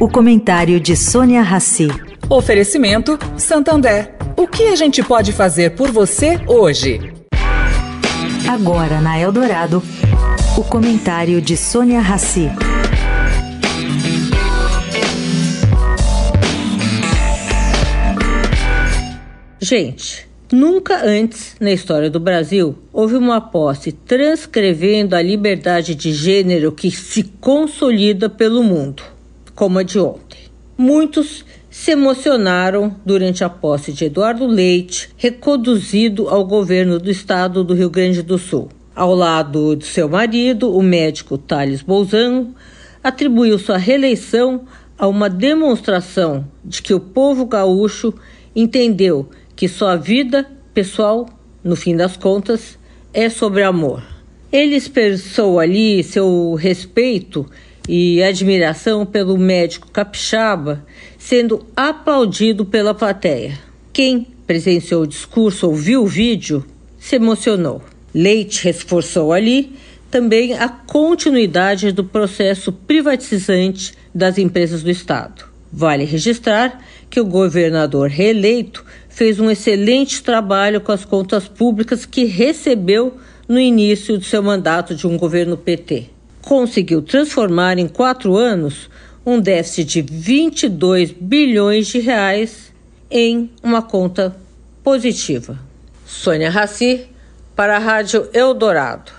O comentário de Sônia Rassi. Oferecimento Santander. O que a gente pode fazer por você hoje? Agora na Eldorado, o comentário de Sônia Rassi. Gente, nunca antes na história do Brasil houve uma posse transcrevendo a liberdade de gênero que se consolida pelo mundo, como a de ontem. Muitos se emocionaram durante a posse de Eduardo Leite, reconduzido ao governo do estado do Rio Grande do Sul. Ao lado de seu marido, o médico Thales Bolzano, atribuiu sua reeleição a uma demonstração de que o povo gaúcho entendeu que sua vida pessoal, no fim das contas, é sobre amor. Ele expressou ali seu respeito e admiração pelo médico capixaba, sendo aplaudido pela plateia. Quem presenciou o discurso ou viu o vídeo se emocionou. Leite reforçou ali também a continuidade do processo privatizante das empresas do Estado. Vale registrar que o governador reeleito fez um excelente trabalho com as contas públicas que recebeu no início do seu mandato de um governo PT. Conseguiu transformar em quatro anos um déficit de 22 bilhões de reais em uma conta positiva. Sônia Raci, para a Rádio Eldorado.